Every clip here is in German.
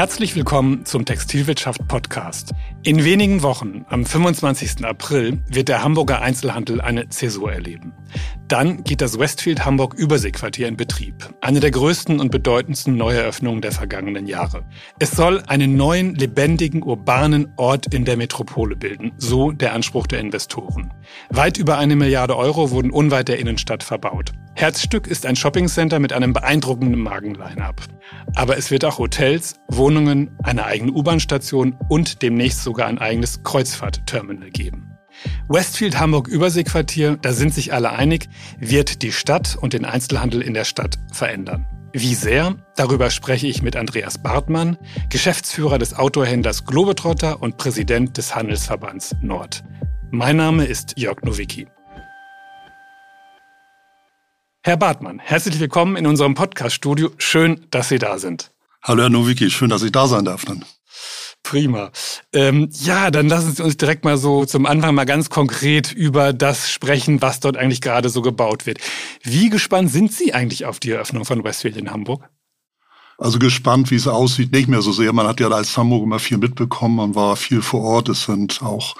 Herzlich willkommen zum Textilwirtschaft Podcast. In wenigen Wochen, am 25. April, wird der Hamburger Einzelhandel eine Zäsur erleben. Dann geht das Westfield Hamburg Überseequartier in Betrieb. Eine der größten und bedeutendsten Neueröffnungen der vergangenen Jahre. Es soll einen neuen, lebendigen, urbanen Ort in der Metropole bilden. So der Anspruch der Investoren. Weit über eine Milliarde Euro wurden unweit der Innenstadt verbaut. Herzstück ist ein Shoppingcenter mit einem beeindruckenden Magen-Line-up. Aber es wird auch Hotels, Wohnungen, eine eigene U-Bahn-Station und demnächst sogar ein eigenes Kreuzfahrtterminal geben. Westfield Hamburg Überseequartier, da sind sich alle einig, wird die Stadt und den Einzelhandel in der Stadt verändern. Wie sehr? Darüber spreche ich mit Andreas Bartmann, Geschäftsführer des Autohändlers Globetrotter und Präsident des Handelsverbands Nord. Mein Name ist Jörg Nowicki. Herr Bartmann, herzlich willkommen in unserem Podcast-Studio. Schön, dass Sie da sind. Hallo, Herr Nowicki. Schön, dass ich da sein darf. Dann. Prima. Ähm, ja, dann lassen Sie uns direkt mal so zum Anfang mal ganz konkret über das sprechen, was dort eigentlich gerade so gebaut wird. Wie gespannt sind Sie eigentlich auf die Eröffnung von Westfield in Hamburg? Also gespannt, wie es aussieht, nicht mehr so sehr. Man hat ja als Hamburg immer viel mitbekommen, man war viel vor Ort. Es sind auch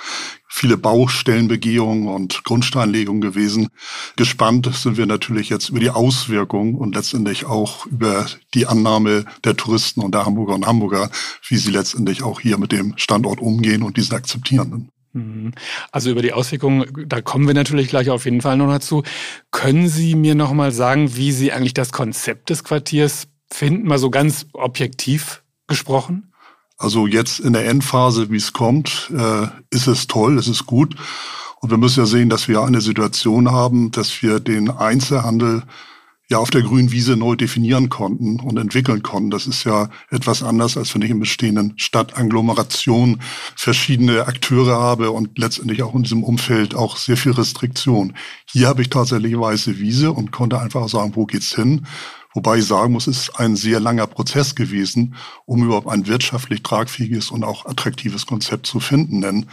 viele Baustellenbegehungen und Grundsteinlegungen gewesen. Gespannt sind wir natürlich jetzt über die Auswirkungen und letztendlich auch über die Annahme der Touristen und der Hamburger und Hamburger, wie sie letztendlich auch hier mit dem Standort umgehen und diesen akzeptieren. Mhm. Also über die Auswirkungen, da kommen wir natürlich gleich auf jeden Fall noch dazu. Können Sie mir noch mal sagen, wie Sie eigentlich das Konzept des Quartiers finden, mal so ganz objektiv gesprochen? Also jetzt in der Endphase, wie es kommt, äh, ist es toll, ist es gut. Und wir müssen ja sehen, dass wir eine Situation haben, dass wir den Einzelhandel ja auf der grünen Wiese neu definieren konnten und entwickeln konnten. Das ist ja etwas anders, als wenn ich in bestehenden Stadtagglomerationen verschiedene Akteure habe und letztendlich auch in diesem Umfeld auch sehr viel Restriktion. Hier habe ich tatsächlich weiße Wiese und konnte einfach sagen, wo geht's hin? Wobei ich sagen muss, es ist ein sehr langer Prozess gewesen, um überhaupt ein wirtschaftlich tragfähiges und auch attraktives Konzept zu finden. Denn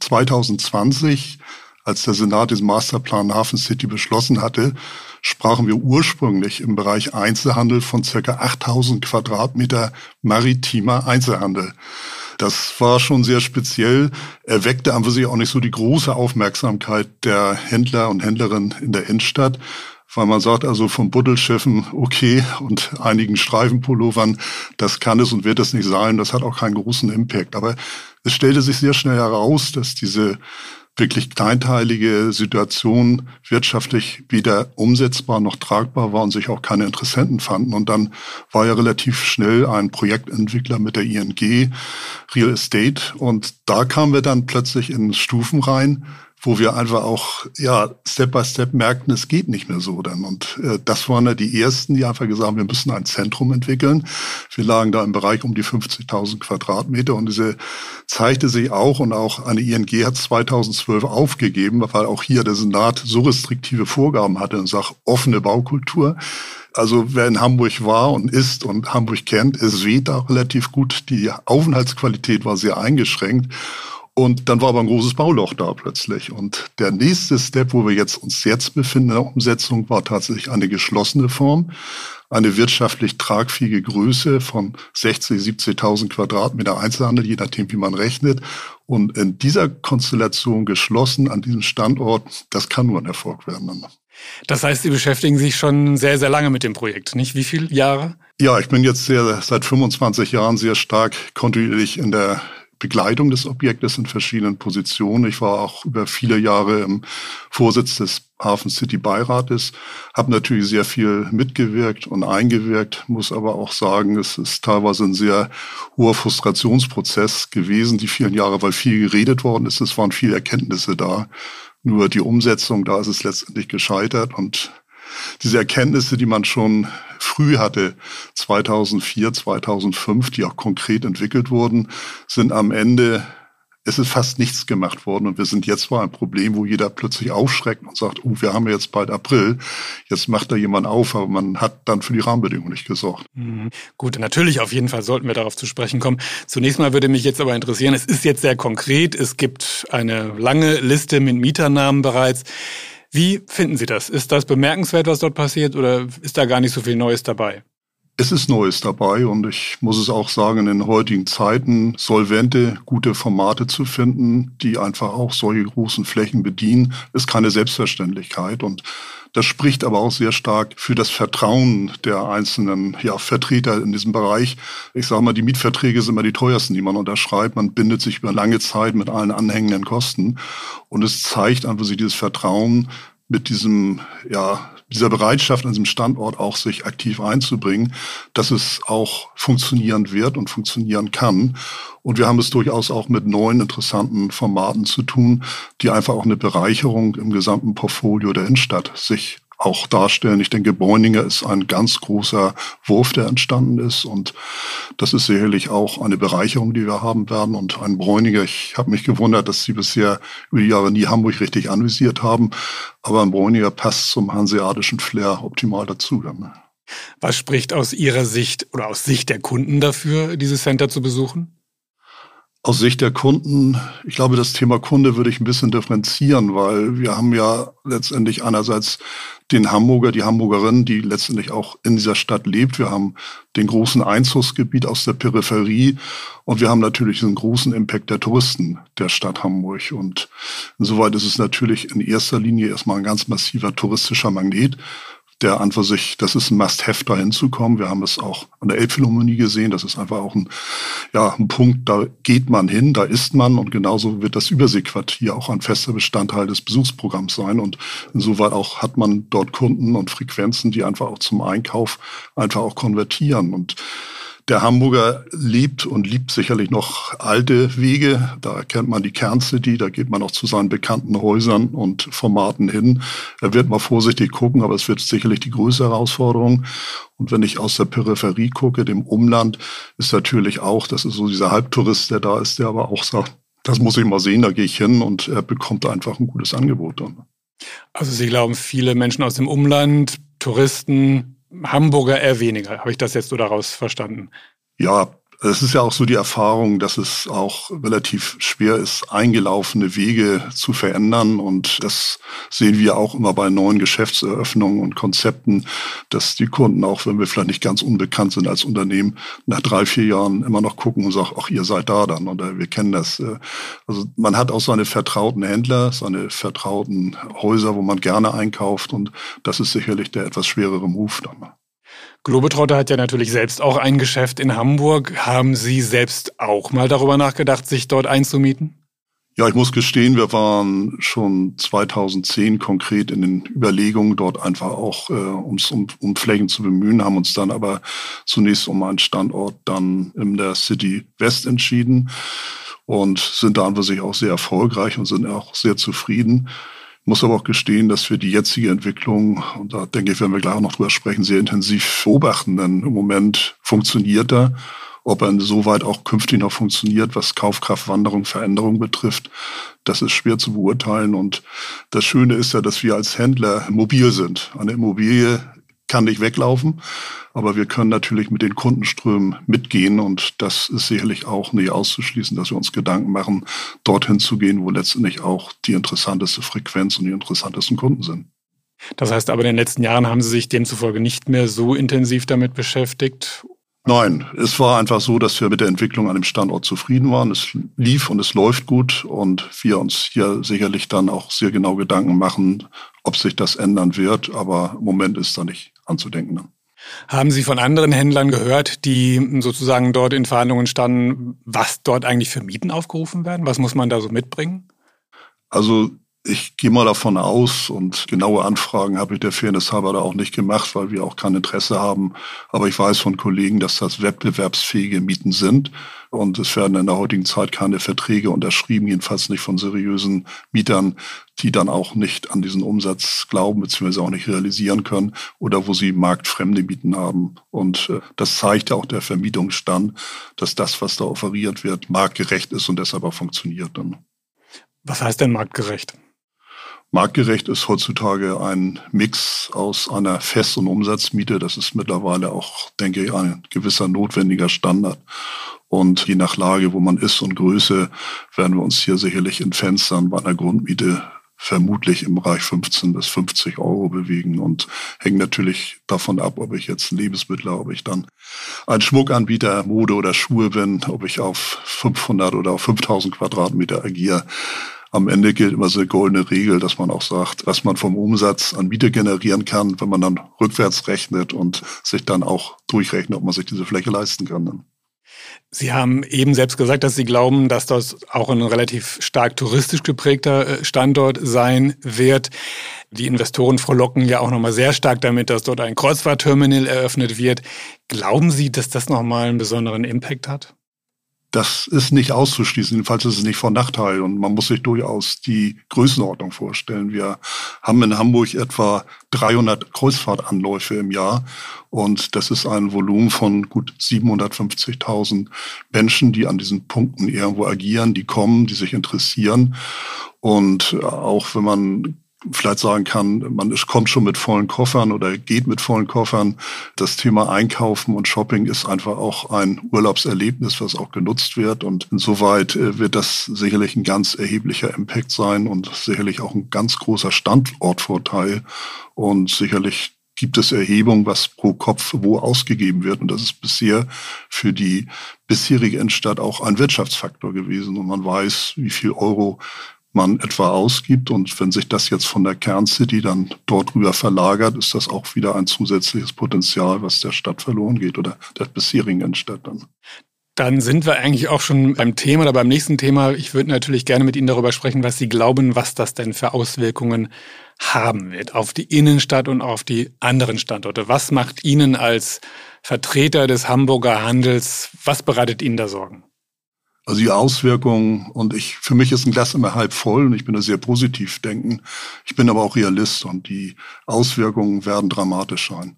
2020, als der Senat den Masterplan Hafen City beschlossen hatte, sprachen wir ursprünglich im Bereich Einzelhandel von circa 8000 Quadratmeter maritimer Einzelhandel. Das war schon sehr speziell, erweckte an sich auch nicht so die große Aufmerksamkeit der Händler und Händlerinnen in der Innenstadt weil man sagt also von Buddelschiffen okay und einigen Streifenpullovern, das kann es und wird es nicht sein, das hat auch keinen großen Impact. Aber es stellte sich sehr schnell heraus, dass diese wirklich kleinteilige Situation wirtschaftlich weder umsetzbar noch tragbar war und sich auch keine Interessenten fanden. Und dann war ja relativ schnell ein Projektentwickler mit der ING Real Estate und da kamen wir dann plötzlich in Stufen rein, wo wir einfach auch ja Step by Step merkten, es geht nicht mehr so dann. Und äh, das waren ja die ersten, die einfach gesagt haben, wir müssen ein Zentrum entwickeln. Wir lagen da im Bereich um die 50.000 Quadratmeter und diese zeigte sich auch und auch eine ING hat 2012 aufgegeben, weil auch hier der Senat so restriktive Vorgaben hatte und sagt offene Baukultur. Also wer in Hamburg war und ist und Hamburg kennt, es weht da relativ gut. Die Aufenthaltsqualität war sehr eingeschränkt. Und dann war aber ein großes Bauloch da plötzlich. Und der nächste Step, wo wir jetzt uns jetzt befinden in der Umsetzung, war tatsächlich eine geschlossene Form, eine wirtschaftlich tragfähige Größe von 60, 70.000 Quadratmeter Einzelhandel, je nachdem, wie man rechnet. Und in dieser Konstellation geschlossen an diesem Standort, das kann nur ein Erfolg werden. Das heißt, Sie beschäftigen sich schon sehr, sehr lange mit dem Projekt, nicht? Wie viele Jahre? Ja, ich bin jetzt sehr, seit 25 Jahren sehr stark kontinuierlich in der Begleitung des Objektes in verschiedenen Positionen. Ich war auch über viele Jahre im Vorsitz des Hafen City Beirates, habe natürlich sehr viel mitgewirkt und eingewirkt, muss aber auch sagen, es ist teilweise ein sehr hoher Frustrationsprozess gewesen, die vielen Jahre, weil viel geredet worden ist, es waren viele Erkenntnisse da. Nur die Umsetzung, da ist es letztendlich gescheitert und diese Erkenntnisse, die man schon früh hatte, 2004, 2005, die auch konkret entwickelt wurden, sind am Ende es ist fast nichts gemacht worden und wir sind jetzt vor einem Problem, wo jeder plötzlich aufschreckt und sagt, oh, wir haben jetzt bald April, jetzt macht da jemand auf, aber man hat dann für die Rahmenbedingungen nicht gesorgt. Mhm. Gut, natürlich, auf jeden Fall sollten wir darauf zu sprechen kommen. Zunächst mal würde mich jetzt aber interessieren, es ist jetzt sehr konkret, es gibt eine lange Liste mit Mieternamen bereits. Wie finden Sie das? Ist das bemerkenswert, was dort passiert, oder ist da gar nicht so viel Neues dabei? Es ist Neues dabei und ich muss es auch sagen, in den heutigen Zeiten solvente, gute Formate zu finden, die einfach auch solche großen Flächen bedienen, ist keine Selbstverständlichkeit und das spricht aber auch sehr stark für das Vertrauen der einzelnen ja, Vertreter in diesem Bereich. Ich sage mal, die Mietverträge sind immer die teuersten, die man unterschreibt. Man bindet sich über lange Zeit mit allen anhängenden Kosten. Und es zeigt einfach sich dieses Vertrauen mit diesem, ja, dieser Bereitschaft an diesem Standort auch sich aktiv einzubringen, dass es auch funktionieren wird und funktionieren kann. Und wir haben es durchaus auch mit neuen interessanten Formaten zu tun, die einfach auch eine Bereicherung im gesamten Portfolio der Innenstadt sich auch darstellen. Ich denke, Bräuninger ist ein ganz großer Wurf, der entstanden ist. Und das ist sicherlich auch eine Bereicherung, die wir haben werden. Und ein Bräuninger, ich habe mich gewundert, dass Sie bisher über die Jahre nie Hamburg richtig anvisiert haben. Aber ein Bräuninger passt zum hanseatischen Flair optimal dazu. Dann. Was spricht aus Ihrer Sicht oder aus Sicht der Kunden dafür, dieses Center zu besuchen? Aus Sicht der Kunden, ich glaube, das Thema Kunde würde ich ein bisschen differenzieren, weil wir haben ja letztendlich einerseits den Hamburger, die Hamburgerin, die letztendlich auch in dieser Stadt lebt. Wir haben den großen Einzugsgebiet aus der Peripherie und wir haben natürlich den großen Impact der Touristen der Stadt Hamburg. Und insoweit ist es natürlich in erster Linie erstmal ein ganz massiver touristischer Magnet der an für sich, das ist ein Must-Have, da hinzukommen. Wir haben es auch an der Elbphilharmonie gesehen. Das ist einfach auch ein, ja, ein Punkt, da geht man hin, da ist man und genauso wird das Überseequartier auch ein fester Bestandteil des Besuchsprogramms sein. Und insoweit auch hat man dort Kunden und Frequenzen, die einfach auch zum Einkauf einfach auch konvertieren. Und der Hamburger liebt und liebt sicherlich noch alte Wege. Da kennt man die Kerncity, da geht man auch zu seinen bekannten Häusern und Formaten hin. Er wird mal vorsichtig gucken, aber es wird sicherlich die größte Herausforderung. Und wenn ich aus der Peripherie gucke, dem Umland, ist natürlich auch, das ist so dieser Halbtourist, der da ist, der aber auch sagt, das muss ich mal sehen, da gehe ich hin und er bekommt einfach ein gutes Angebot dann. Also Sie glauben, viele Menschen aus dem Umland, Touristen, Hamburger eher weniger. Habe ich das jetzt so daraus verstanden? Ja, es ist ja auch so die Erfahrung, dass es auch relativ schwer ist, eingelaufene Wege zu verändern. Und das sehen wir auch immer bei neuen Geschäftseröffnungen und Konzepten, dass die Kunden, auch wenn wir vielleicht nicht ganz unbekannt sind als Unternehmen, nach drei, vier Jahren immer noch gucken und sagen, ach, ihr seid da dann oder wir kennen das. Also man hat auch seine vertrauten Händler, seine vertrauten Häuser, wo man gerne einkauft. Und das ist sicherlich der etwas schwerere Move dann. Globetrotter hat ja natürlich selbst auch ein Geschäft in Hamburg. Haben Sie selbst auch mal darüber nachgedacht, sich dort einzumieten? Ja, ich muss gestehen, wir waren schon 2010 konkret in den Überlegungen, dort einfach auch äh, uns um, um Flächen zu bemühen, haben uns dann aber zunächst um einen Standort dann in der City West entschieden und sind da an sich auch sehr erfolgreich und sind auch sehr zufrieden muss aber auch gestehen, dass wir die jetzige Entwicklung, und da denke ich, werden wir gleich noch drüber sprechen, sehr intensiv beobachten. Denn im Moment funktioniert er. Ob er insoweit auch künftig noch funktioniert, was Kaufkraftwanderung, Veränderung betrifft, das ist schwer zu beurteilen. Und das Schöne ist ja, dass wir als Händler mobil sind. Eine Immobilie kann nicht weglaufen, aber wir können natürlich mit den Kundenströmen mitgehen und das ist sicherlich auch nicht auszuschließen, dass wir uns Gedanken machen, dorthin zu gehen, wo letztendlich auch die interessanteste Frequenz und die interessantesten Kunden sind. Das heißt aber, in den letzten Jahren haben Sie sich demzufolge nicht mehr so intensiv damit beschäftigt Nein, es war einfach so, dass wir mit der Entwicklung an dem Standort zufrieden waren. Es lief und es läuft gut und wir uns hier sicherlich dann auch sehr genau Gedanken machen, ob sich das ändern wird. Aber im Moment ist da nicht anzudenken. Haben Sie von anderen Händlern gehört, die sozusagen dort in Verhandlungen standen, was dort eigentlich für Mieten aufgerufen werden? Was muss man da so mitbringen? Also ich gehe mal davon aus und genaue Anfragen habe ich der Fairness halber da auch nicht gemacht, weil wir auch kein Interesse haben. Aber ich weiß von Kollegen, dass das wettbewerbsfähige Mieten sind. Und es werden in der heutigen Zeit keine Verträge unterschrieben, jedenfalls nicht von seriösen Mietern, die dann auch nicht an diesen Umsatz glauben, beziehungsweise auch nicht realisieren können oder wo sie marktfremde Mieten haben. Und äh, das zeigt ja auch der Vermietungsstand, dass das, was da offeriert wird, marktgerecht ist und deshalb auch funktioniert dann. Was heißt denn marktgerecht? Marktgerecht ist heutzutage ein Mix aus einer Fest- und Umsatzmiete. Das ist mittlerweile auch, denke ich, ein gewisser notwendiger Standard. Und je nach Lage, wo man ist und Größe, werden wir uns hier sicherlich in Fenstern bei einer Grundmiete vermutlich im Bereich 15 bis 50 Euro bewegen und hängt natürlich davon ab, ob ich jetzt Lebensmittel, ob ich dann ein Schmuckanbieter, Mode oder Schuhe bin, ob ich auf 500 oder auf 5000 Quadratmeter agiere. Am Ende gilt immer so eine goldene Regel, dass man auch sagt, was man vom Umsatz an Miete generieren kann, wenn man dann rückwärts rechnet und sich dann auch durchrechnet, ob man sich diese Fläche leisten kann. Sie haben eben selbst gesagt, dass Sie glauben, dass das auch ein relativ stark touristisch geprägter äh, Standort sein wird. Die Investoren frohlocken ja auch nochmal sehr stark damit, dass dort ein Kreuzfahrtterminal eröffnet wird. Glauben Sie, dass das nochmal einen besonderen Impact hat? Das ist nicht auszuschließen, jedenfalls ist es nicht von Nachteil und man muss sich durchaus die Größenordnung vorstellen. Wir haben in Hamburg etwa 300 Kreuzfahrtanläufe im Jahr und das ist ein Volumen von gut 750.000 Menschen, die an diesen Punkten irgendwo agieren, die kommen, die sich interessieren. Und auch wenn man vielleicht sagen kann, man kommt schon mit vollen Koffern oder geht mit vollen Koffern. Das Thema Einkaufen und Shopping ist einfach auch ein Urlaubserlebnis, was auch genutzt wird. Und insoweit äh, wird das sicherlich ein ganz erheblicher Impact sein und sicherlich auch ein ganz großer Standortvorteil. Und sicherlich gibt es Erhebungen, was pro Kopf wo ausgegeben wird. Und das ist bisher für die bisherige Innenstadt auch ein Wirtschaftsfaktor gewesen. Und man weiß, wie viel Euro man etwa ausgibt. Und wenn sich das jetzt von der Kerncity dann dort rüber verlagert, ist das auch wieder ein zusätzliches Potenzial, was der Stadt verloren geht oder der bisherigen Innenstadt dann. Dann sind wir eigentlich auch schon beim Thema oder beim nächsten Thema. Ich würde natürlich gerne mit Ihnen darüber sprechen, was Sie glauben, was das denn für Auswirkungen haben wird auf die Innenstadt und auf die anderen Standorte. Was macht Ihnen als Vertreter des Hamburger Handels, was bereitet Ihnen da Sorgen? Also die Auswirkungen, und ich, für mich ist ein Glas immer halb voll und ich bin da sehr positiv denken. Ich bin aber auch Realist und die Auswirkungen werden dramatisch sein.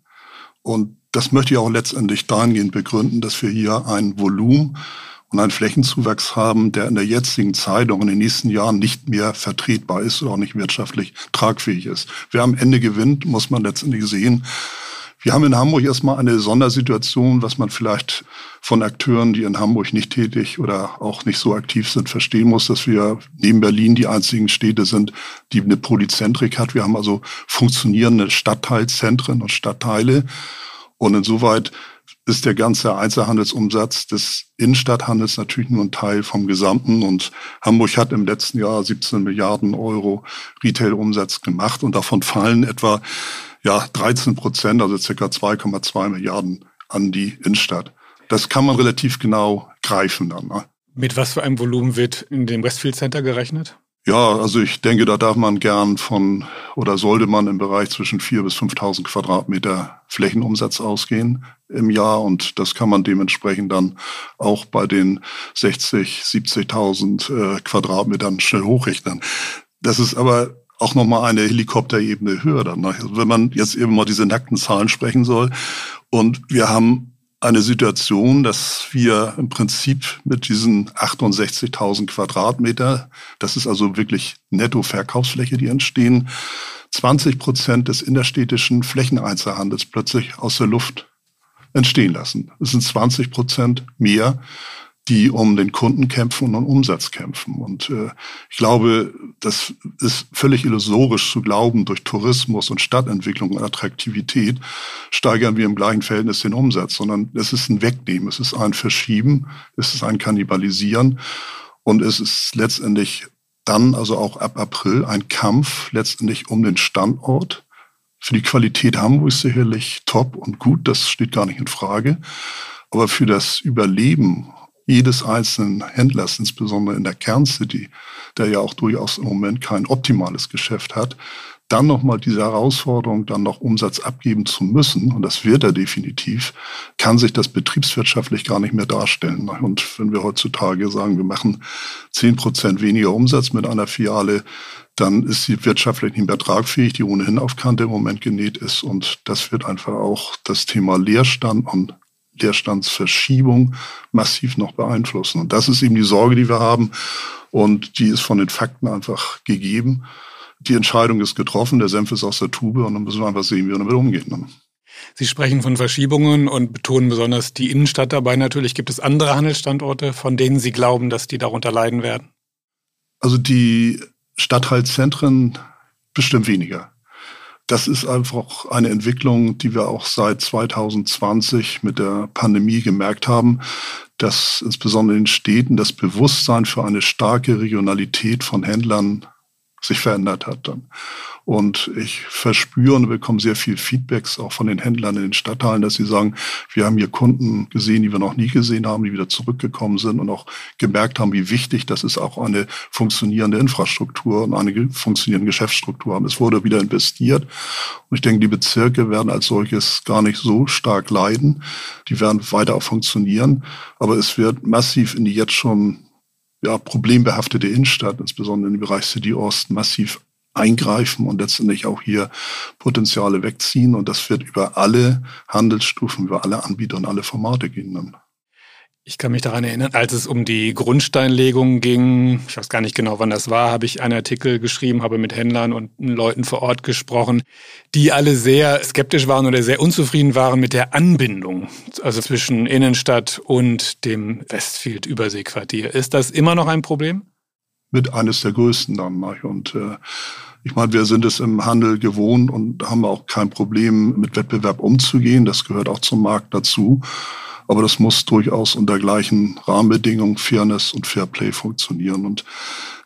Und das möchte ich auch letztendlich dahingehend begründen, dass wir hier ein Volumen und einen Flächenzuwachs haben, der in der jetzigen Zeit und in den nächsten Jahren nicht mehr vertretbar ist oder auch nicht wirtschaftlich tragfähig ist. Wer am Ende gewinnt, muss man letztendlich sehen. Wir haben in Hamburg erstmal eine Sondersituation, was man vielleicht von Akteuren, die in Hamburg nicht tätig oder auch nicht so aktiv sind, verstehen muss, dass wir neben Berlin die einzigen Städte sind, die eine Polyzentrik hat. Wir haben also funktionierende Stadtteilzentren und Stadtteile. Und insoweit ist der ganze Einzelhandelsumsatz des Innenstadthandels natürlich nur ein Teil vom Gesamten. Und Hamburg hat im letzten Jahr 17 Milliarden Euro Retail-Umsatz gemacht und davon fallen etwa ja, 13 Prozent, also circa 2,2 Milliarden an die Innenstadt. Das kann man relativ genau greifen dann. Ne? Mit was für einem Volumen wird in dem Westfield Center gerechnet? Ja, also ich denke, da darf man gern von oder sollte man im Bereich zwischen 4.000 bis 5.000 Quadratmeter Flächenumsatz ausgehen im Jahr und das kann man dementsprechend dann auch bei den 60, 70.000 äh, Quadratmetern schnell hochrechnen. Das ist aber auch nochmal eine Helikopterebene höher dann. Also wenn man jetzt eben mal diese nackten Zahlen sprechen soll. Und wir haben eine Situation, dass wir im Prinzip mit diesen 68.000 Quadratmeter, das ist also wirklich Netto-Verkaufsfläche, die entstehen, 20 Prozent des innerstädtischen Flächeneinzelhandels plötzlich aus der Luft entstehen lassen. Das sind 20 Prozent mehr die um den Kunden kämpfen und um Umsatz kämpfen. Und äh, ich glaube, das ist völlig illusorisch zu glauben, durch Tourismus und Stadtentwicklung und Attraktivität steigern wir im gleichen Verhältnis den Umsatz, sondern es ist ein Wegnehmen, es ist ein Verschieben, es ist ein Kannibalisieren und es ist letztendlich dann, also auch ab April, ein Kampf letztendlich um den Standort. Für die Qualität Hamburg sicherlich top und gut, das steht gar nicht in Frage. Aber für das Überleben jedes einzelnen Händlers, insbesondere in der Kerncity, der ja auch durchaus im Moment kein optimales Geschäft hat, dann nochmal diese Herausforderung, dann noch Umsatz abgeben zu müssen, und das wird er definitiv, kann sich das betriebswirtschaftlich gar nicht mehr darstellen. Und wenn wir heutzutage sagen, wir machen zehn Prozent weniger Umsatz mit einer Filiale, dann ist sie wirtschaftlich nicht mehr tragfähig, die ohnehin auf Kante im Moment genäht ist. Und das wird einfach auch das Thema Leerstand und Leerstandsverschiebung massiv noch beeinflussen. Und das ist eben die Sorge, die wir haben. Und die ist von den Fakten einfach gegeben. Die Entscheidung ist getroffen, der Senf ist aus der Tube und dann müssen wir einfach sehen, wie wir damit umgehen. Sie sprechen von Verschiebungen und betonen besonders die Innenstadt dabei. Natürlich gibt es andere Handelsstandorte, von denen Sie glauben, dass die darunter leiden werden. Also die Stadtteilzentren bestimmt weniger. Das ist einfach eine Entwicklung, die wir auch seit 2020 mit der Pandemie gemerkt haben, dass insbesondere in Städten das Bewusstsein für eine starke Regionalität von Händlern sich verändert hat dann. Und ich verspüre und bekomme sehr viel Feedbacks auch von den Händlern in den Stadtteilen, dass sie sagen, wir haben hier Kunden gesehen, die wir noch nie gesehen haben, die wieder zurückgekommen sind und auch gemerkt haben, wie wichtig das ist, auch eine funktionierende Infrastruktur und eine funktionierende Geschäftsstruktur haben. Es wurde wieder investiert. Und ich denke, die Bezirke werden als solches gar nicht so stark leiden. Die werden weiter auch funktionieren. Aber es wird massiv in die jetzt schon ja, problembehaftete Innenstadt, insbesondere im Bereich City Ost, massiv eingreifen und letztendlich auch hier Potenziale wegziehen. Und das wird über alle Handelsstufen, über alle Anbieter und alle Formate gehen dann. Ich kann mich daran erinnern, als es um die Grundsteinlegung ging, ich weiß gar nicht genau, wann das war, habe ich einen Artikel geschrieben, habe mit Händlern und Leuten vor Ort gesprochen, die alle sehr skeptisch waren oder sehr unzufrieden waren mit der Anbindung, also zwischen Innenstadt und dem Westfield-Überseequartier. Ist das immer noch ein Problem? Mit eines der größten dann, und äh, ich meine, wir sind es im Handel gewohnt und haben auch kein Problem, mit Wettbewerb umzugehen. Das gehört auch zum Markt dazu. Aber das muss durchaus unter gleichen Rahmenbedingungen, Fairness und Fairplay funktionieren. Und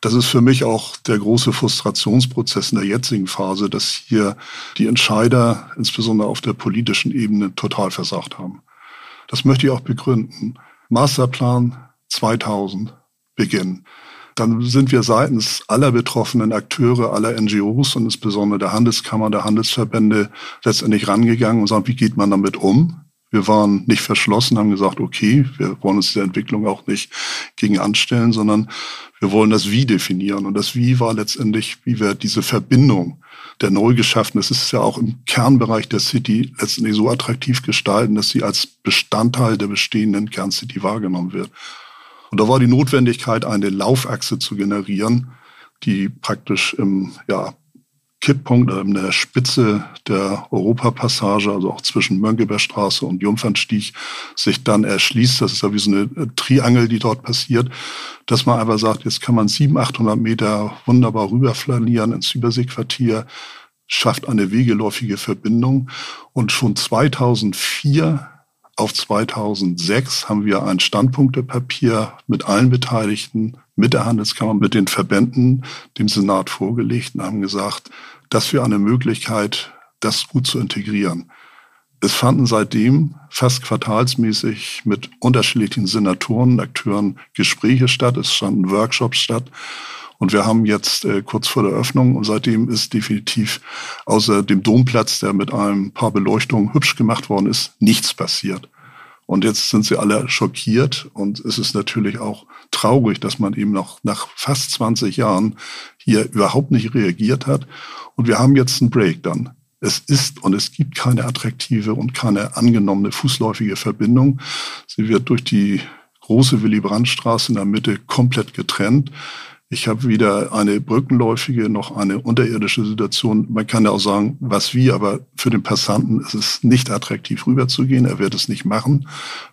das ist für mich auch der große Frustrationsprozess in der jetzigen Phase, dass hier die Entscheider, insbesondere auf der politischen Ebene, total versagt haben. Das möchte ich auch begründen. Masterplan 2000 beginnen dann sind wir seitens aller betroffenen Akteure, aller NGOs und insbesondere der Handelskammer, der Handelsverbände letztendlich rangegangen und sagen, wie geht man damit um? Wir waren nicht verschlossen, haben gesagt, okay, wir wollen uns der Entwicklung auch nicht gegen anstellen, sondern wir wollen das Wie definieren. Und das Wie war letztendlich, wie wir diese Verbindung der neu geschaffenen, das ist ja auch im Kernbereich der City letztendlich so attraktiv gestalten, dass sie als Bestandteil der bestehenden Kerncity wahrgenommen wird. Und da war die Notwendigkeit, eine Laufachse zu generieren, die praktisch im ja, Kipppunkt, in der Spitze der Europapassage, also auch zwischen Mönckebergstraße und Jungfernstieg, sich dann erschließt. Das ist ja wie so eine Triangel, die dort passiert, dass man einfach sagt, jetzt kann man 700, 800 Meter wunderbar rüberflanieren ins Überseequartier, schafft eine wegeläufige Verbindung. Und schon 2004 auf 2006 haben wir ein Standpunktepapier mit allen Beteiligten, mit der Handelskammer, mit den Verbänden, dem Senat vorgelegt und haben gesagt, das wäre eine Möglichkeit, das gut zu integrieren. Es fanden seitdem fast quartalsmäßig mit unterschiedlichen Senatoren Akteuren Gespräche statt. Es standen Workshops statt. Und wir haben jetzt äh, kurz vor der Öffnung und seitdem ist definitiv außer dem Domplatz, der mit einem paar Beleuchtungen hübsch gemacht worden ist, nichts passiert. Und jetzt sind sie alle schockiert und es ist natürlich auch traurig, dass man eben noch nach fast 20 Jahren hier überhaupt nicht reagiert hat. Und wir haben jetzt einen Break dann. Es ist und es gibt keine attraktive und keine angenommene fußläufige Verbindung. Sie wird durch die große Willy Brandt-Straße in der Mitte komplett getrennt. Ich habe weder eine brückenläufige noch eine unterirdische Situation. Man kann ja auch sagen, was wie, aber für den Passanten ist es nicht attraktiv rüberzugehen. Er wird es nicht machen.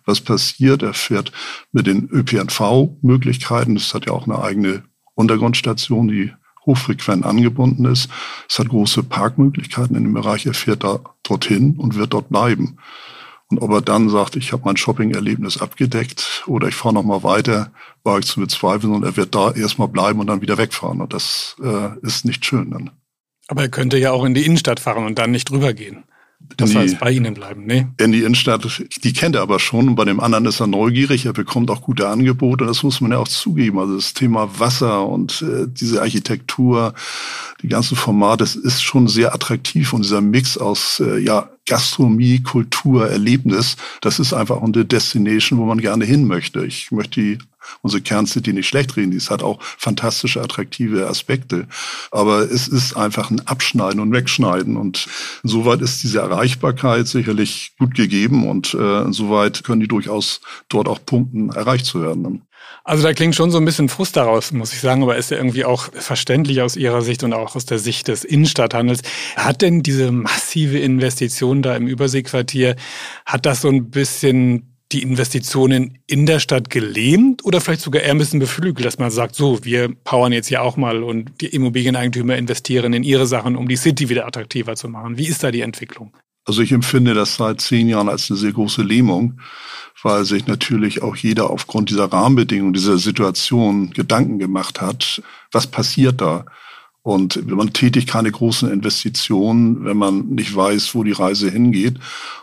Was passiert? Er fährt mit den ÖPNV-Möglichkeiten. Es hat ja auch eine eigene Untergrundstation, die hochfrequent angebunden ist. Es hat große Parkmöglichkeiten in dem Bereich. Er fährt da dorthin und wird dort bleiben. Und ob er dann sagt, ich habe mein Shopping-Erlebnis abgedeckt oder ich fahre noch mal weiter, war ich zu bezweifeln und er wird da erstmal bleiben und dann wieder wegfahren. Und das äh, ist nicht schön dann. Aber er könnte ja auch in die Innenstadt fahren und dann nicht drüber gehen. Das die, heißt, bei Ihnen bleiben, ne? In die Innenstadt, die kennt er aber schon. Und bei dem anderen ist er neugierig, er bekommt auch gute Angebote. Das muss man ja auch zugeben. Also das Thema Wasser und äh, diese Architektur, die ganzen Formate, das ist schon sehr attraktiv. Und dieser Mix aus äh, ja, Gastronomie, Kultur, Erlebnis, das ist einfach eine Destination, wo man gerne hin möchte. Ich möchte die unsere Kerncity nicht schlecht reden. Die hat auch fantastische, attraktive Aspekte. Aber es ist einfach ein Abschneiden und Wegschneiden. Und insoweit ist diese Erreichbarkeit sicherlich gut gegeben. Und äh, insoweit können die durchaus dort auch Punkten erreicht zu werden. Also da klingt schon so ein bisschen Frust daraus, muss ich sagen, aber ist ja irgendwie auch verständlich aus Ihrer Sicht und auch aus der Sicht des Innenstadthandels. Hat denn diese massive Investition da im Überseequartier, hat das so ein bisschen die Investitionen in der Stadt gelähmt oder vielleicht sogar eher ein bisschen beflügelt, dass man sagt, so, wir powern jetzt hier auch mal und die Immobilieneigentümer investieren in ihre Sachen, um die City wieder attraktiver zu machen. Wie ist da die Entwicklung? Also ich empfinde das seit zehn Jahren als eine sehr große Lähmung, weil sich natürlich auch jeder aufgrund dieser Rahmenbedingungen, dieser Situation Gedanken gemacht hat, was passiert da? Und man tätigt keine großen Investitionen, wenn man nicht weiß, wo die Reise hingeht.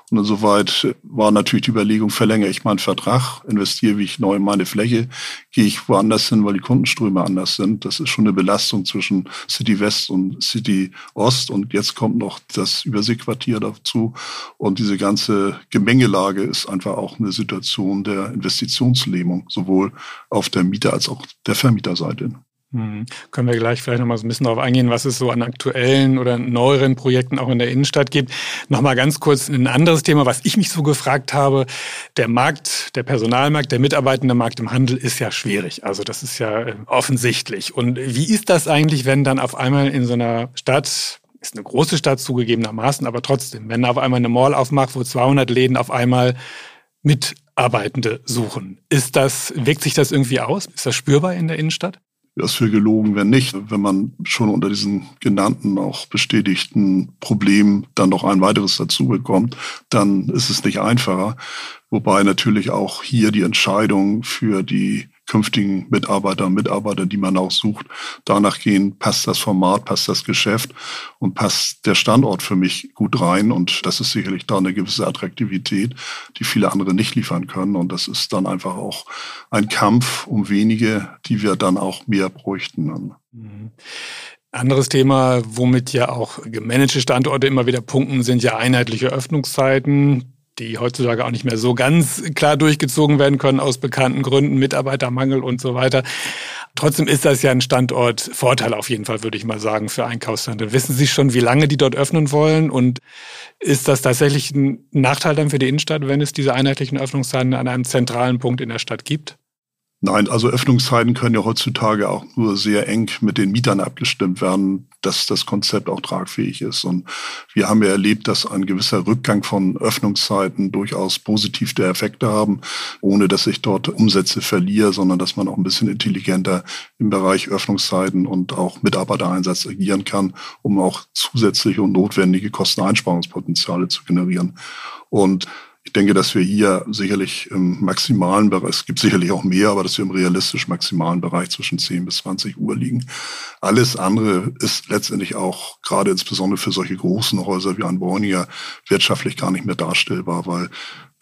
Und insoweit war natürlich die Überlegung, verlängere ich meinen Vertrag, investiere ich neu in meine Fläche, gehe ich woanders hin, weil die Kundenströme anders sind. Das ist schon eine Belastung zwischen City West und City Ost. Und jetzt kommt noch das Überseequartier dazu. Und diese ganze Gemengelage ist einfach auch eine Situation der Investitionslähmung, sowohl auf der Mieter- als auch der Vermieterseite. Hm. Können wir gleich vielleicht nochmal so ein bisschen darauf eingehen, was es so an aktuellen oder neueren Projekten auch in der Innenstadt gibt. Nochmal ganz kurz ein anderes Thema, was ich mich so gefragt habe. Der Markt, der Personalmarkt, der mitarbeitende Markt im Handel ist ja schwierig. Also das ist ja äh, offensichtlich. Und wie ist das eigentlich, wenn dann auf einmal in so einer Stadt ist eine große Stadt zugegebenermaßen, aber trotzdem, wenn auf einmal eine Mall aufmacht, wo 200 Läden auf einmal Mitarbeitende suchen. Ist das, wirkt sich das irgendwie aus? Ist das spürbar in der Innenstadt? Das für gelogen, wenn nicht. Wenn man schon unter diesen genannten, auch bestätigten Problemen dann noch ein weiteres dazu bekommt, dann ist es nicht einfacher. Wobei natürlich auch hier die Entscheidung für die künftigen Mitarbeiter und Mitarbeiter, die man auch sucht, danach gehen, passt das Format, passt das Geschäft und passt der Standort für mich gut rein. Und das ist sicherlich da eine gewisse Attraktivität, die viele andere nicht liefern können. Und das ist dann einfach auch ein Kampf um wenige, die wir dann auch mehr bräuchten. Mhm. Anderes Thema, womit ja auch gemanagte Standorte immer wieder punkten, sind ja einheitliche Öffnungszeiten die heutzutage auch nicht mehr so ganz klar durchgezogen werden können aus bekannten Gründen, Mitarbeitermangel und so weiter. Trotzdem ist das ja ein Standortvorteil auf jeden Fall, würde ich mal sagen, für Einkaufshandel. Wissen Sie schon, wie lange die dort öffnen wollen? Und ist das tatsächlich ein Nachteil dann für die Innenstadt, wenn es diese einheitlichen Öffnungszeiten an einem zentralen Punkt in der Stadt gibt? Nein, also Öffnungszeiten können ja heutzutage auch nur sehr eng mit den Mietern abgestimmt werden, dass das Konzept auch tragfähig ist. Und wir haben ja erlebt, dass ein gewisser Rückgang von Öffnungszeiten durchaus positive Effekte haben, ohne dass ich dort Umsätze verliere, sondern dass man auch ein bisschen intelligenter im Bereich Öffnungszeiten und auch Mitarbeitereinsatz agieren kann, um auch zusätzliche und notwendige Kosteneinsparungspotenziale zu generieren. Und ich denke, dass wir hier sicherlich im maximalen Bereich, es gibt sicherlich auch mehr, aber dass wir im realistisch maximalen Bereich zwischen 10 bis 20 Uhr liegen. Alles andere ist letztendlich auch gerade insbesondere für solche großen Häuser wie Borniger wirtschaftlich gar nicht mehr darstellbar, weil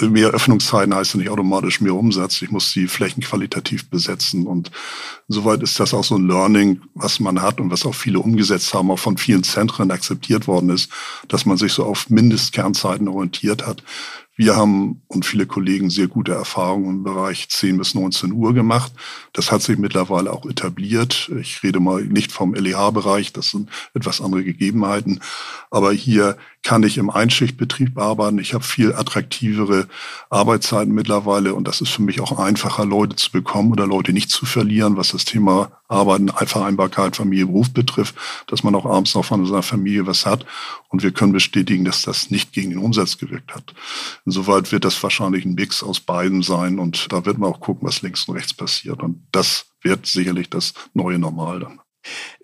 mehr Öffnungszeiten heißt ja nicht automatisch mehr Umsatz. Ich muss die Flächen qualitativ besetzen. Und soweit ist das auch so ein Learning, was man hat und was auch viele umgesetzt haben, auch von vielen Zentren akzeptiert worden ist, dass man sich so auf Mindestkernzeiten orientiert hat. Wir haben und viele Kollegen sehr gute Erfahrungen im Bereich 10 bis 19 Uhr gemacht. Das hat sich mittlerweile auch etabliert. Ich rede mal nicht vom LEH-Bereich, das sind etwas andere Gegebenheiten. Aber hier kann ich im Einschichtbetrieb arbeiten. Ich habe viel attraktivere Arbeitszeiten mittlerweile und das ist für mich auch einfacher, Leute zu bekommen oder Leute nicht zu verlieren, was das Thema Arbeiten, Vereinbarkeit, Familie, Beruf betrifft, dass man auch abends noch von seiner Familie was hat. Und wir können bestätigen, dass das nicht gegen den Umsatz gewirkt hat. Insoweit wird das wahrscheinlich ein Mix aus beiden sein und da wird man auch gucken, was links und rechts passiert. Und das wird sicherlich das neue Normal dann.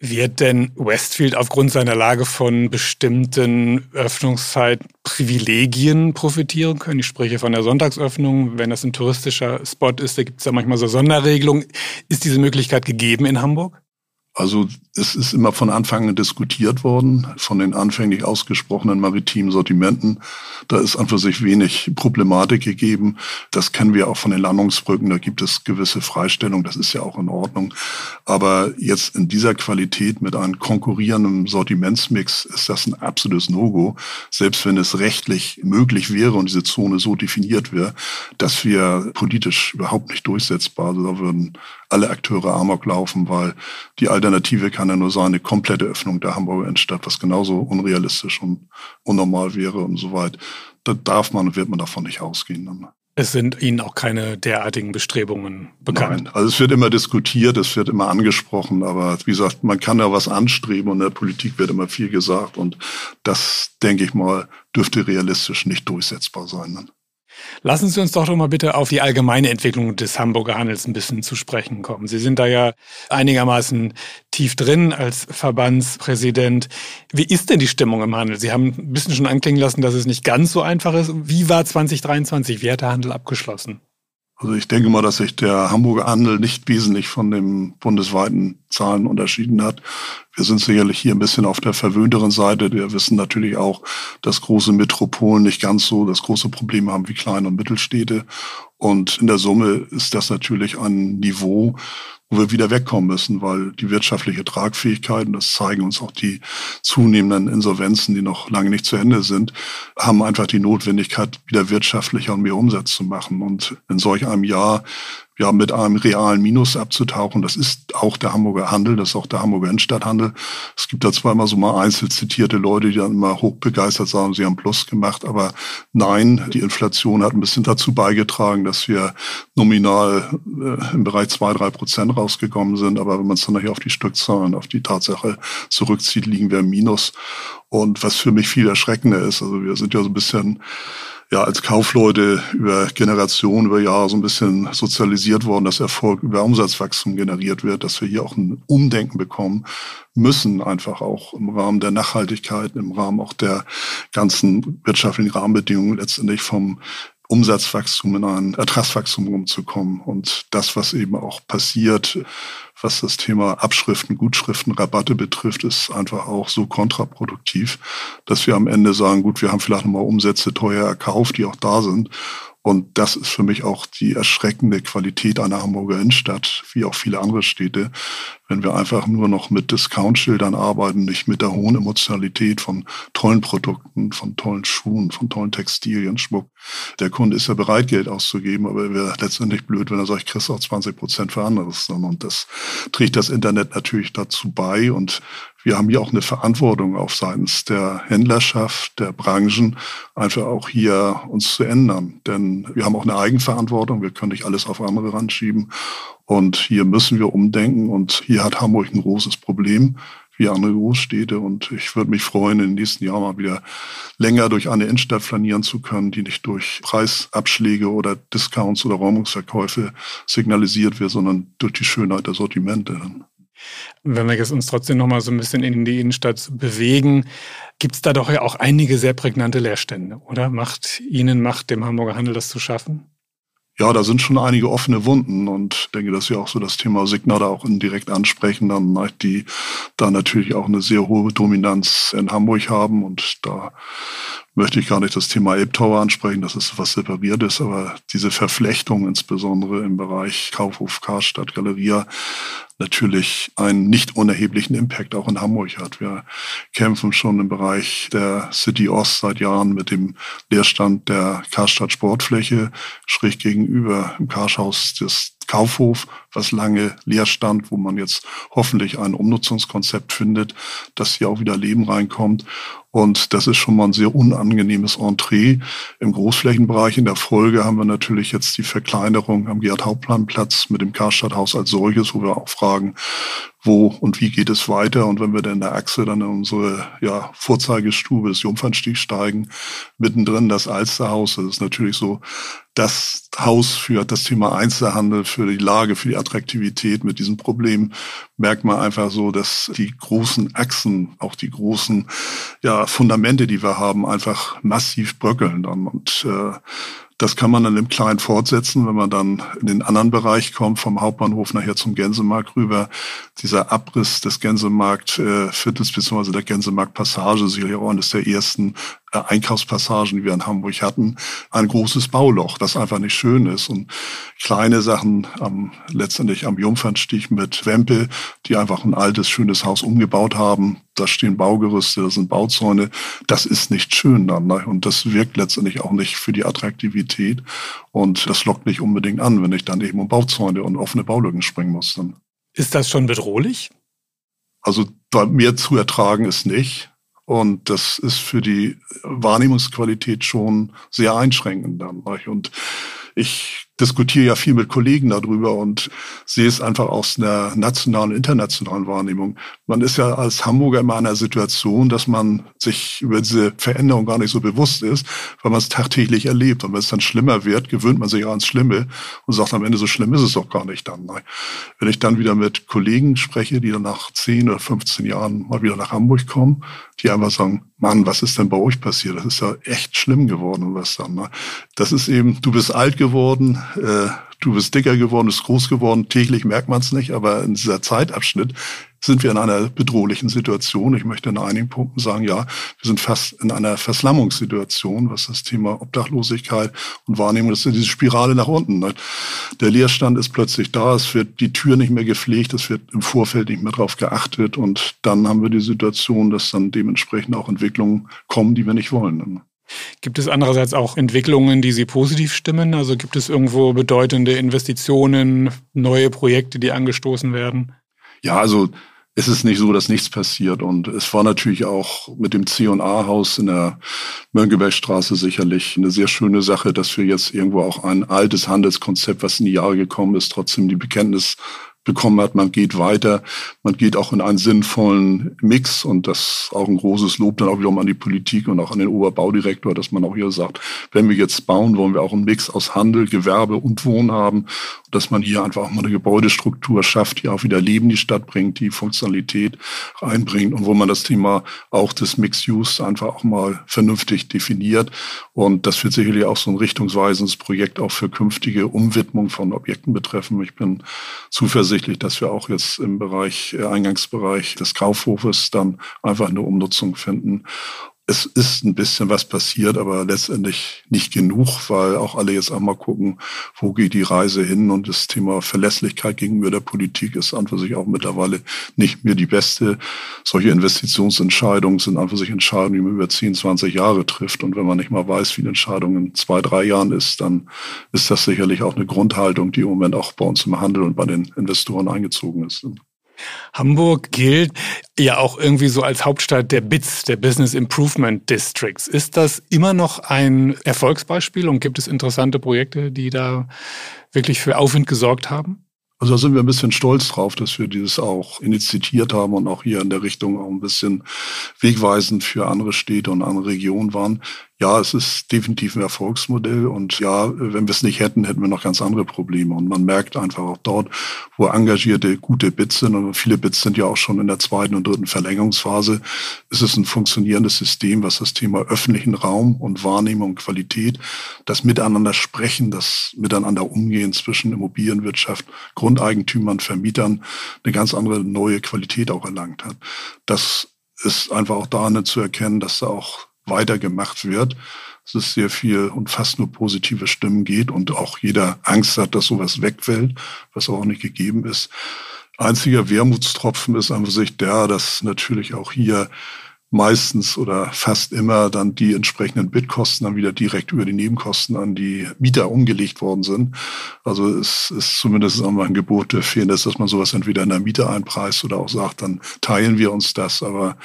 Wird denn Westfield aufgrund seiner Lage von bestimmten Öffnungszeitprivilegien profitieren können? Ich spreche von der Sonntagsöffnung. Wenn das ein touristischer Spot ist, da gibt es ja manchmal so Sonderregelungen. Ist diese Möglichkeit gegeben in Hamburg? Also es ist immer von Anfang an diskutiert worden, von den anfänglich ausgesprochenen maritimen Sortimenten. Da ist an für sich wenig Problematik gegeben. Das kennen wir auch von den Landungsbrücken. Da gibt es gewisse Freistellung. Das ist ja auch in Ordnung. Aber jetzt in dieser Qualität mit einem konkurrierenden Sortimentsmix ist das ein absolutes No-Go. Selbst wenn es rechtlich möglich wäre und diese Zone so definiert wäre, dass wir politisch überhaupt nicht durchsetzbar. Also da würden alle Akteure amok laufen, weil die Alternative kann ja nur sein, eine komplette Öffnung der Hamburger Innenstadt, was genauso unrealistisch und unnormal wäre und so weit. Da darf man und wird man davon nicht ausgehen. Dann. Es sind Ihnen auch keine derartigen Bestrebungen bekannt? Nein, also es wird immer diskutiert, es wird immer angesprochen, aber wie gesagt, man kann ja was anstreben und in der Politik wird immer viel gesagt und das, denke ich mal, dürfte realistisch nicht durchsetzbar sein. Dann. Lassen Sie uns doch doch mal bitte auf die allgemeine Entwicklung des Hamburger Handels ein bisschen zu sprechen kommen. Sie sind da ja einigermaßen tief drin als Verbandspräsident. Wie ist denn die Stimmung im Handel? Sie haben ein bisschen schon anklingen lassen, dass es nicht ganz so einfach ist. Wie war 2023? Wie hat der Handel abgeschlossen? Also ich denke mal, dass sich der Hamburger Handel nicht wesentlich von dem bundesweiten Zahlen unterschieden hat. Wir sind sicherlich hier ein bisschen auf der verwöhnteren Seite. Wir wissen natürlich auch, dass große Metropolen nicht ganz so das große Problem haben wie kleine und Mittelstädte. Und in der Summe ist das natürlich ein Niveau, wo wir wieder wegkommen müssen, weil die wirtschaftliche Tragfähigkeit, und das zeigen uns auch die zunehmenden Insolvenzen, die noch lange nicht zu Ende sind, haben einfach die Notwendigkeit, wieder wirtschaftlicher und mehr Umsatz zu machen. Und in solch einem Jahr ja, mit einem realen Minus abzutauchen. Das ist auch der Hamburger Handel, das ist auch der Hamburger Innenstadthandel. Es gibt da zwar immer so mal einzeln zitierte Leute, die dann immer hochbegeistert sagen, sie haben Plus gemacht, aber nein, die Inflation hat ein bisschen dazu beigetragen, dass wir nominal äh, im Bereich zwei drei Prozent rausgekommen sind. Aber wenn man es dann nachher auf die Stückzahlen, auf die Tatsache zurückzieht, liegen wir im Minus. Und was für mich viel erschreckender ist, also wir sind ja so ein bisschen ja als Kaufleute über Generationen, über Jahre so ein bisschen sozialisiert worden, dass Erfolg über Umsatzwachstum generiert wird, dass wir hier auch ein Umdenken bekommen müssen, einfach auch im Rahmen der Nachhaltigkeit, im Rahmen auch der ganzen wirtschaftlichen Rahmenbedingungen letztendlich vom Umsatzwachstum in ein Ertragswachstum umzukommen. Und das, was eben auch passiert, was das Thema Abschriften, Gutschriften, Rabatte betrifft, ist einfach auch so kontraproduktiv, dass wir am Ende sagen, gut, wir haben vielleicht nochmal Umsätze teuer erkauft, die auch da sind. Und das ist für mich auch die erschreckende Qualität einer Hamburger Innenstadt, wie auch viele andere Städte, wenn wir einfach nur noch mit Discount-Schildern arbeiten, nicht mit der hohen Emotionalität von tollen Produkten, von tollen Schuhen, von tollen Textilien, Schmuck. Der Kunde ist ja bereit, Geld auszugeben, aber er wäre letztendlich blöd, wenn er sagt, ich kriegst auch 20 Prozent für anderes. Und das trägt das Internet natürlich dazu bei. Und wir haben hier auch eine Verantwortung auf seitens der Händlerschaft, der Branchen, einfach auch hier uns zu ändern. Denn wir haben auch eine Eigenverantwortung. Wir können nicht alles auf andere ranschieben. Und hier müssen wir umdenken. Und hier hat Hamburg ein großes Problem wie andere Großstädte. Und ich würde mich freuen, in den nächsten Jahren mal wieder länger durch eine Innenstadt flanieren zu können, die nicht durch Preisabschläge oder Discounts oder Räumungsverkäufe signalisiert wird, sondern durch die Schönheit der Sortimente. Wenn wir jetzt uns trotzdem noch mal so ein bisschen in die Innenstadt bewegen, gibt es da doch ja auch einige sehr prägnante Leerstände, oder? Macht Ihnen, macht dem Hamburger Handel das zu schaffen? Ja, da sind schon einige offene Wunden und denke, dass wir auch so das Thema Signa da auch indirekt ansprechen, dann die da natürlich auch eine sehr hohe Dominanz in Hamburg haben und da möchte ich gar nicht das Thema Elbtower ansprechen, das ist was separiert ist, aber diese Verflechtung insbesondere im Bereich Kaufhof, Karstadt, Galeria natürlich einen nicht unerheblichen Impact auch in Hamburg hat. Wir kämpfen schon im Bereich der City Ost seit Jahren mit dem Leerstand der Karstadt Sportfläche, schräg gegenüber im Karschhaus des Kaufhof, was lange leer stand, wo man jetzt hoffentlich ein Umnutzungskonzept findet, dass hier auch wieder Leben reinkommt. Und das ist schon mal ein sehr unangenehmes Entree. Im Großflächenbereich in der Folge haben wir natürlich jetzt die Verkleinerung am Gerd-Hauptplan-Platz mit dem Karstadthaus als solches, wo wir auch fragen, wo und wie geht es weiter. Und wenn wir dann in der Achse dann in unsere ja, Vorzeigestube des Jungfernstieg steigen, mittendrin das Alsterhaus, das ist natürlich so das Haus für das Thema Einzelhandel, für die Lage, für die Attraktivität. Mit diesem Problem merkt man einfach so, dass die großen Achsen, auch die großen ja, Fundamente, die wir haben, einfach massiv bröckeln dann. Und äh, das kann man dann im Kleinen fortsetzen, wenn man dann in den anderen Bereich kommt, vom Hauptbahnhof nachher zum Gänsemarkt rüber. Dieser Abriss des Gänsemarktviertels äh, bzw. der Gänsemarktpassage, sicherlich auch eines der ersten Einkaufspassagen, die wir in Hamburg hatten, ein großes Bauloch, das einfach nicht schön ist. Und kleine Sachen am, letztendlich am Jungfernstich mit Wempe, die einfach ein altes, schönes Haus umgebaut haben. Da stehen Baugerüste, da sind Bauzäune. Das ist nicht schön dann. Ne? Und das wirkt letztendlich auch nicht für die Attraktivität. Und das lockt nicht unbedingt an, wenn ich dann eben um Bauzäune und offene Baulücken springen muss. Dann. Ist das schon bedrohlich? Also da mehr zu ertragen ist nicht. Und das ist für die Wahrnehmungsqualität schon sehr einschränkend dann. Und ich diskutiere ja viel mit Kollegen darüber und sehe es einfach aus einer nationalen, internationalen Wahrnehmung. Man ist ja als Hamburger immer in einer Situation, dass man sich über diese Veränderung gar nicht so bewusst ist, weil man es tagtäglich erlebt. Und wenn es dann schlimmer wird, gewöhnt man sich auch ans Schlimme und sagt am Ende, so schlimm ist es doch gar nicht dann. Wenn ich dann wieder mit Kollegen spreche, die dann nach 10 oder 15 Jahren mal wieder nach Hamburg kommen, die einfach sagen, Mann, was ist denn bei euch passiert? Das ist ja echt schlimm geworden, was dann. Ne? Das ist eben, du bist alt geworden, äh, du bist dicker geworden, bist groß geworden, täglich merkt man es nicht, aber in dieser Zeitabschnitt sind wir in einer bedrohlichen Situation. Ich möchte in einigen Punkten sagen, ja, wir sind fast in einer Verslammungssituation, was das Thema Obdachlosigkeit und Wahrnehmung, das ist diese Spirale nach unten. Ne? Der Leerstand ist plötzlich da, es wird die Tür nicht mehr gepflegt, es wird im Vorfeld nicht mehr drauf geachtet und dann haben wir die Situation, dass dann dementsprechend auch Entwicklungen kommen, die wir nicht wollen. Gibt es andererseits auch Entwicklungen, die Sie positiv stimmen? Also gibt es irgendwo bedeutende Investitionen, neue Projekte, die angestoßen werden? Ja, also es ist nicht so, dass nichts passiert. Und es war natürlich auch mit dem C&A-Haus in der Mönckebergstraße sicherlich eine sehr schöne Sache, dass wir jetzt irgendwo auch ein altes Handelskonzept, was in die Jahre gekommen ist, trotzdem die Bekenntnis bekommen hat, man geht weiter, man geht auch in einen sinnvollen Mix und das auch ein großes Lob dann auch wiederum an die Politik und auch an den Oberbaudirektor, dass man auch hier sagt, wenn wir jetzt bauen, wollen wir auch einen Mix aus Handel, Gewerbe und Wohnen haben, dass man hier einfach auch mal eine Gebäudestruktur schafft, die auch wieder Leben in die Stadt bringt, die Funktionalität reinbringt und wo man das Thema auch des Mixed Use einfach auch mal vernünftig definiert und das wird sicherlich auch so ein richtungsweisendes Projekt auch für künftige Umwidmung von Objekten betreffen. Ich bin zuversichtlich, zuversichtlich, dass wir auch jetzt im Bereich, äh, Eingangsbereich des Kaufhofes dann einfach eine Umnutzung finden es ist ein bisschen was passiert, aber letztendlich nicht genug, weil auch alle jetzt einmal gucken, wo geht die Reise hin und das Thema Verlässlichkeit gegenüber der Politik ist an für sich auch mittlerweile nicht mehr die beste. Solche Investitionsentscheidungen sind an für sich Entscheidungen, die man über 10, 20 Jahre trifft und wenn man nicht mal weiß, wie eine Entscheidung in zwei, drei Jahren ist, dann ist das sicherlich auch eine Grundhaltung, die im Moment auch bei uns im Handel und bei den Investoren eingezogen ist. Hamburg gilt ja auch irgendwie so als Hauptstadt der BITS, der Business Improvement Districts. Ist das immer noch ein Erfolgsbeispiel und gibt es interessante Projekte, die da wirklich für Aufwind gesorgt haben? Also da sind wir ein bisschen stolz drauf, dass wir dieses auch initiiert haben und auch hier in der Richtung auch ein bisschen wegweisend für andere Städte und andere Regionen waren. Ja, es ist definitiv ein Erfolgsmodell und ja, wenn wir es nicht hätten, hätten wir noch ganz andere Probleme. Und man merkt einfach auch dort, wo engagierte, gute Bits sind, und viele Bits sind ja auch schon in der zweiten und dritten Verlängerungsphase, ist es ein funktionierendes System, was das Thema öffentlichen Raum und Wahrnehmung Qualität, das Miteinander sprechen, das Miteinander umgehen zwischen Immobilienwirtschaft, Grundeigentümern, Vermietern, eine ganz andere neue Qualität auch erlangt hat. Das ist einfach auch daran zu erkennen, dass da auch weitergemacht wird. Es sehr viel und fast nur positive Stimmen geht und auch jeder Angst hat, dass sowas wegfällt, was auch nicht gegeben ist. Einziger Wermutstropfen ist an sich der, dass natürlich auch hier meistens oder fast immer dann die entsprechenden Bitkosten dann wieder direkt über die Nebenkosten an die Mieter umgelegt worden sind. Also es ist zumindest auch mal ein Gebot der Fairness, dass man sowas entweder in der Miete einpreist oder auch sagt, dann teilen wir uns das. Aber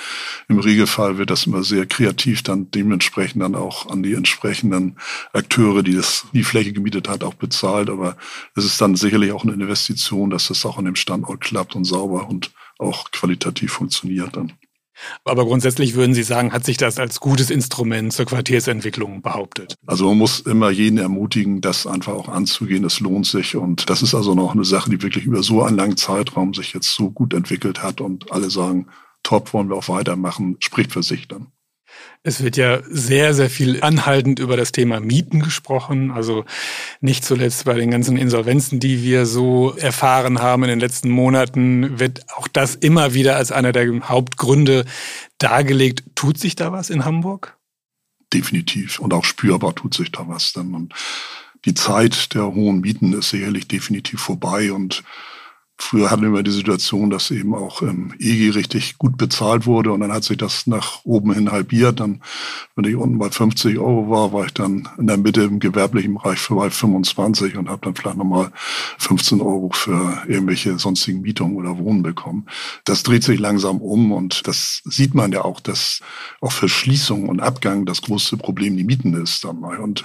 im Regelfall wird das immer sehr kreativ dann dementsprechend dann auch an die entsprechenden Akteure, die das, die Fläche gemietet hat, auch bezahlt. Aber es ist dann sicherlich auch eine Investition, dass das auch an dem Standort klappt und sauber und auch qualitativ funktioniert dann. Aber grundsätzlich würden Sie sagen, hat sich das als gutes Instrument zur Quartiersentwicklung behauptet? Also man muss immer jeden ermutigen, das einfach auch anzugehen. Es lohnt sich. Und das ist also noch eine Sache, die wirklich über so einen langen Zeitraum sich jetzt so gut entwickelt hat und alle sagen, top, wollen wir auch weitermachen, spricht für sich dann. Es wird ja sehr, sehr viel anhaltend über das Thema Mieten gesprochen. Also nicht zuletzt bei den ganzen Insolvenzen, die wir so erfahren haben in den letzten Monaten, wird auch das immer wieder als einer der Hauptgründe dargelegt. Tut sich da was in Hamburg? Definitiv. Und auch spürbar tut sich da was. Denn die Zeit der hohen Mieten ist sicherlich definitiv vorbei und Früher hatten wir die Situation, dass eben auch im EG richtig gut bezahlt wurde und dann hat sich das nach oben hin halbiert. Dann, wenn ich unten bei 50 Euro war, war ich dann in der Mitte im gewerblichen Bereich für bei 25 und habe dann vielleicht nochmal 15 Euro für irgendwelche sonstigen Mietungen oder Wohnen bekommen. Das dreht sich langsam um und das sieht man ja auch, dass auch für Schließung und Abgang das größte Problem die Mieten ist dabei. Und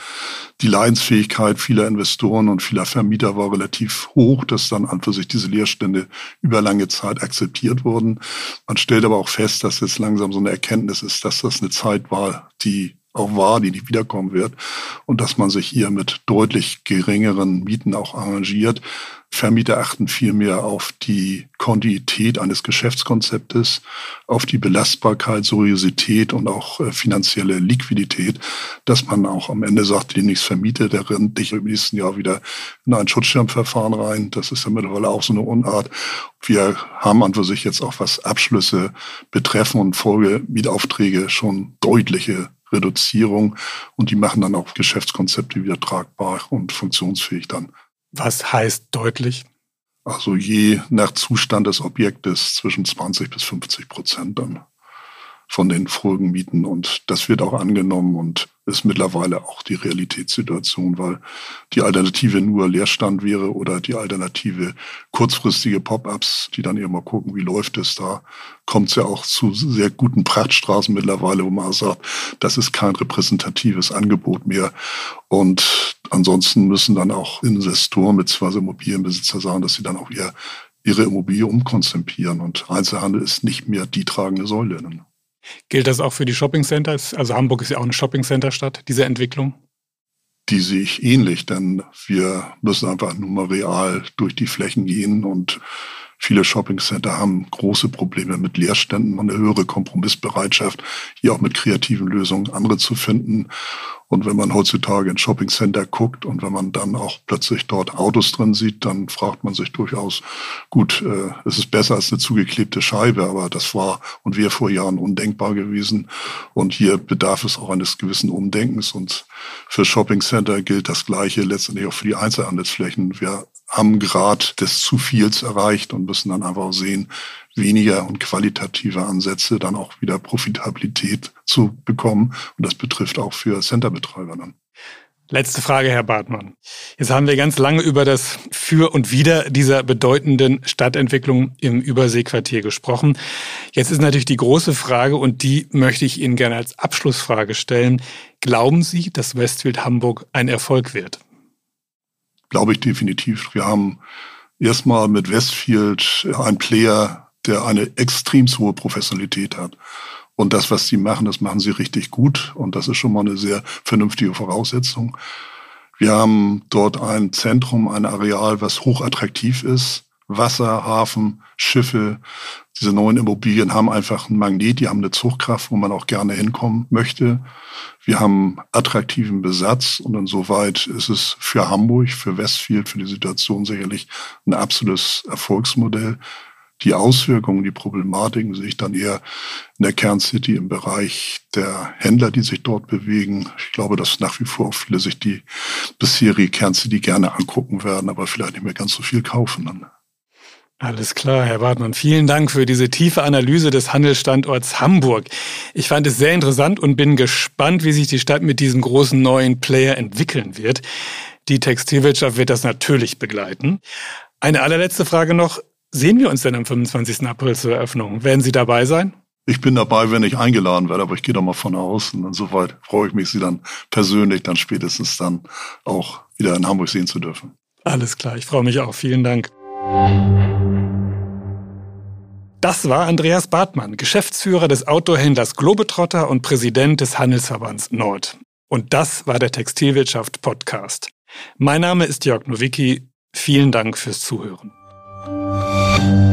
die Leidensfähigkeit vieler Investoren und vieler Vermieter war relativ hoch, dass dann an für sich diese Leerstände über lange Zeit akzeptiert wurden. Man stellt aber auch fest, dass jetzt langsam so eine Erkenntnis ist, dass das eine Zeit war, die auch war, die nicht wiederkommen wird und dass man sich hier mit deutlich geringeren Mieten auch arrangiert. Vermieter achten vielmehr auf die Kontinuität eines Geschäftskonzeptes, auf die Belastbarkeit, Seriosität und auch äh, finanzielle Liquidität, dass man auch am Ende sagt, die nichts vermietet, der rennt dich im nächsten Jahr wieder in ein Schutzschirmverfahren rein. Das ist ja mittlerweile auch so eine Unart. Wir haben an für sich jetzt auch was Abschlüsse betreffen und Folgemietaufträge schon deutliche Reduzierung und die machen dann auch Geschäftskonzepte wieder tragbar und funktionsfähig dann. Was heißt deutlich? Also je nach Zustand des Objektes zwischen 20 bis 50 Prozent dann von den Folgenmieten. Und das wird auch angenommen und ist mittlerweile auch die Realitätssituation, weil die Alternative nur Leerstand wäre oder die Alternative kurzfristige Pop-ups, die dann eben mal gucken, wie läuft es da, kommt es ja auch zu sehr guten Prachtstraßen mittlerweile, wo man sagt, das ist kein repräsentatives Angebot mehr. Und ansonsten müssen dann auch Investoren bzw. Immobilienbesitzer sagen, dass sie dann auch ihr, ihre Immobilie umkonzipieren. Und Einzelhandel ist nicht mehr die tragende Säule. Gilt das auch für die Shoppingcenters? Also Hamburg ist ja auch eine Shoppingcenter-Stadt, diese Entwicklung? Die sehe ich ähnlich, denn wir müssen einfach nur mal real durch die Flächen gehen und Viele Shoppingcenter haben große Probleme mit Leerständen und eine höhere Kompromissbereitschaft, hier auch mit kreativen Lösungen andere zu finden. Und wenn man heutzutage in Shoppingcenter guckt und wenn man dann auch plötzlich dort Autos drin sieht, dann fragt man sich durchaus, gut, äh, es ist besser als eine zugeklebte Scheibe, aber das war und wäre vor Jahren undenkbar gewesen. Und hier bedarf es auch eines gewissen Umdenkens. Und für Shoppingcenter gilt das Gleiche letztendlich auch für die Einzelhandelsflächen. Wir am Grad des zu viels erreicht und müssen dann einfach sehen, weniger und qualitative Ansätze dann auch wieder Profitabilität zu bekommen. Und das betrifft auch für Centerbetreiber dann. Letzte Frage, Herr Bartmann. Jetzt haben wir ganz lange über das Für und Wider dieser bedeutenden Stadtentwicklung im Überseequartier gesprochen. Jetzt ist natürlich die große Frage und die möchte ich Ihnen gerne als Abschlussfrage stellen. Glauben Sie, dass Westfield Hamburg ein Erfolg wird? Glaube ich definitiv. Wir haben erstmal mit Westfield einen Player, der eine extrem hohe Professionalität hat. Und das, was sie machen, das machen sie richtig gut. Und das ist schon mal eine sehr vernünftige Voraussetzung. Wir haben dort ein Zentrum, ein Areal, was hochattraktiv ist. Wasser, Hafen, Schiffe. Diese neuen Immobilien haben einfach einen Magnet, die haben eine Zugkraft, wo man auch gerne hinkommen möchte. Wir haben attraktiven Besatz und insoweit ist es für Hamburg, für Westfield, für die Situation sicherlich ein absolutes Erfolgsmodell. Die Auswirkungen, die Problematiken sehe ich dann eher in der Kerncity im Bereich der Händler, die sich dort bewegen. Ich glaube, dass nach wie vor viele sich die bisherige Kerncity gerne angucken werden, aber vielleicht nicht mehr ganz so viel kaufen dann. Alles klar, Herr Bartmann. Vielen Dank für diese tiefe Analyse des Handelsstandorts Hamburg. Ich fand es sehr interessant und bin gespannt, wie sich die Stadt mit diesem großen neuen Player entwickeln wird. Die Textilwirtschaft wird das natürlich begleiten. Eine allerletzte Frage noch. Sehen wir uns denn am 25. April zur Eröffnung? Werden Sie dabei sein? Ich bin dabei, wenn ich eingeladen werde, aber ich gehe doch mal von aus. Und insoweit freue ich mich, Sie dann persönlich dann spätestens dann auch wieder in Hamburg sehen zu dürfen. Alles klar, ich freue mich auch. Vielen Dank. Das war Andreas Bartmann, Geschäftsführer des Autohändlers Globetrotter und Präsident des Handelsverbands Nord. Und das war der Textilwirtschaft Podcast. Mein Name ist Jörg Nowicki. Vielen Dank fürs Zuhören. Thank you.